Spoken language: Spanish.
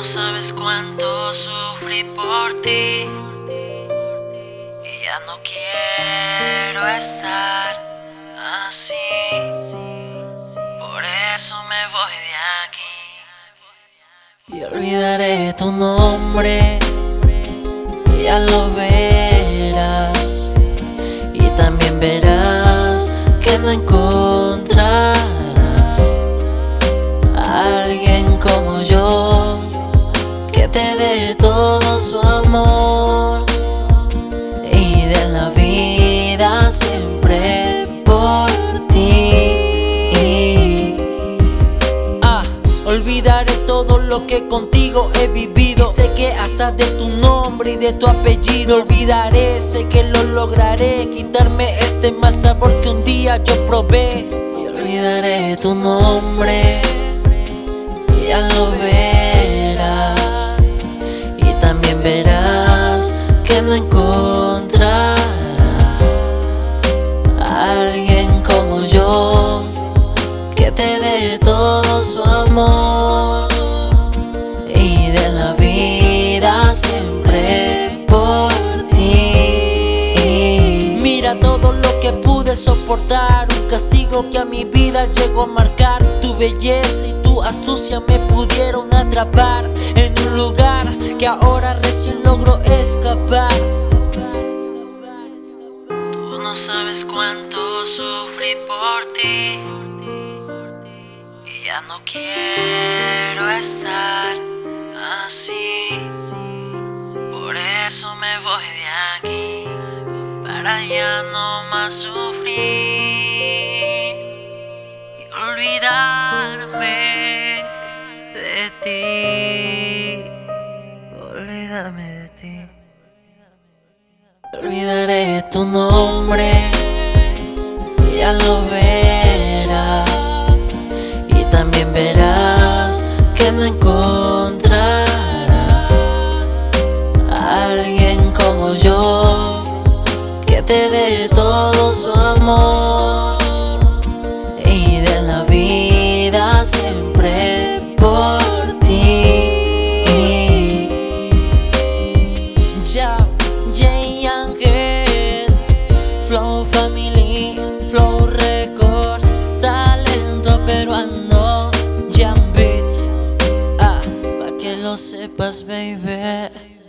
no sabes cuánto sufrí por ti. Y ya no quiero estar así. Por eso me voy de aquí. Y olvidaré tu nombre. Y ya lo verás. Y también verás que no encontrarás dé todo su amor y de la vida siempre por ti. Ah, olvidaré todo lo que contigo he vivido. Y sé que hasta de tu nombre y de tu apellido olvidaré. Sé que lo lograré, quitarme este mal sabor que un día yo probé. Y olvidaré tu nombre, ya lo verás. Verás que no encontrarás a alguien como yo que te dé todo su amor y de la vida siempre por ti. Mira todo lo que pude soportar, un castigo que a mi vida llegó a marcar. Tu belleza y tu astucia me pudieron atrapar en un lugar que ahora recién logro escapar. Tú no sabes cuánto sufrí por ti y ya no quiero estar así. Por eso me voy de aquí para ya no más sufrir y olvidarme de ti. Olvidaré tu nombre, y ya lo verás. Y también verás que no encontrarás a alguien como yo que te dé todo su amor y de la vida siempre Jay Angel, Flow Family, Flow Records, talento peruano, Jam Beats. Ah, pa' que lo sepas, baby.